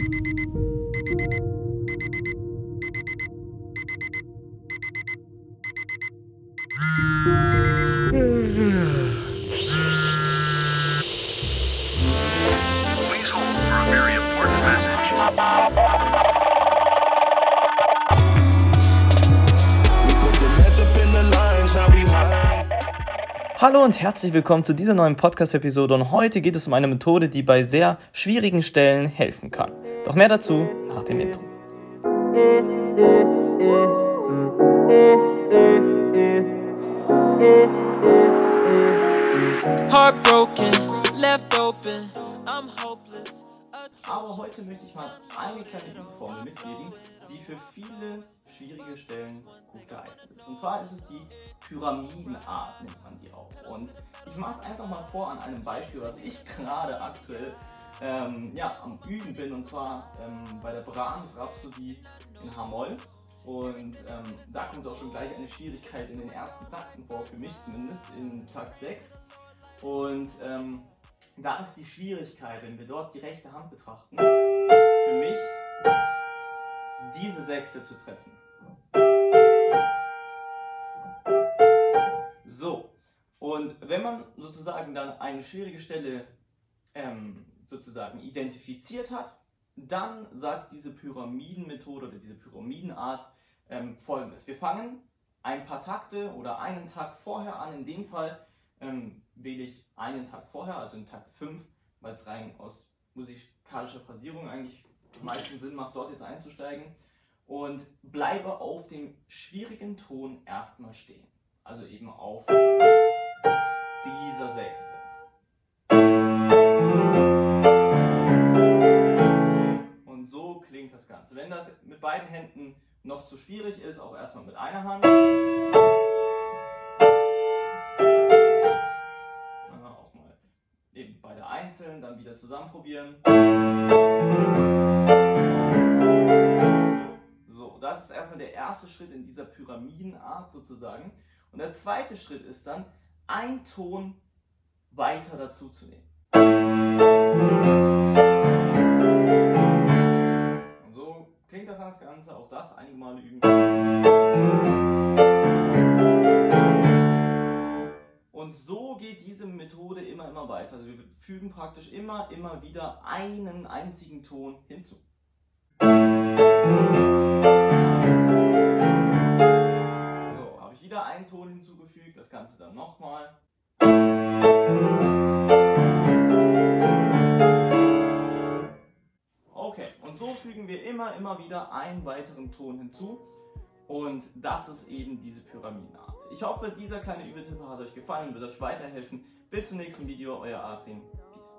Thank you. Hallo und herzlich willkommen zu dieser neuen Podcast-Episode und heute geht es um eine Methode, die bei sehr schwierigen Stellen helfen kann. Doch mehr dazu nach dem Intro. Heartbroken, heute möchte ich mal eine kleine Übformel mitgeben, die für viele schwierige Stellen gut geeignet ist. Und zwar ist es die Pyramidenart, nennt man die auch. Und ich mache es einfach mal vor an einem Beispiel, was ich gerade aktuell ähm, ja, am Üben bin. Und zwar ähm, bei der Brahms Rhapsodie in H-Moll. Und ähm, da kommt auch schon gleich eine Schwierigkeit in den ersten Takten vor, für mich zumindest, in Takt 6. Und ähm, da ist die Schwierigkeit, wenn wir dort die rechte Hand betrachten, für mich diese Sechste zu treffen. So, und wenn man sozusagen dann eine schwierige Stelle ähm, sozusagen identifiziert hat, dann sagt diese Pyramidenmethode oder diese Pyramidenart ähm, folgendes. Wir fangen ein paar Takte oder einen Takt vorher an. In dem Fall ähm, wähle ich einen Takt vorher, also in Takt 5, weil es rein aus musikalischer Phrasierung eigentlich am meisten Sinn macht, dort jetzt einzusteigen. Und bleibe auf dem schwierigen Ton erstmal stehen. Also eben auf dieser Sechste. Und so klingt das Ganze. Wenn das mit beiden Händen noch zu schwierig ist, auch erstmal mit einer Hand. Einzeln, dann wieder zusammen probieren. So, das ist erstmal der erste Schritt in dieser Pyramidenart sozusagen. Und der zweite Schritt ist dann, ein Ton weiter dazu zu nehmen. Und so klingt das Ganze, auch das einige Male üben. Geht diese Methode immer, immer weiter. Also wir fügen praktisch immer, immer wieder einen einzigen Ton hinzu. So, habe ich wieder einen Ton hinzugefügt, das Ganze dann nochmal. Okay, und so fügen wir immer, immer wieder einen weiteren Ton hinzu. Und das ist eben diese Pyramidenart. Ich hoffe, dieser kleine Übetipp hat euch gefallen und wird euch weiterhelfen. Bis zum nächsten Video, euer Adrian. Peace.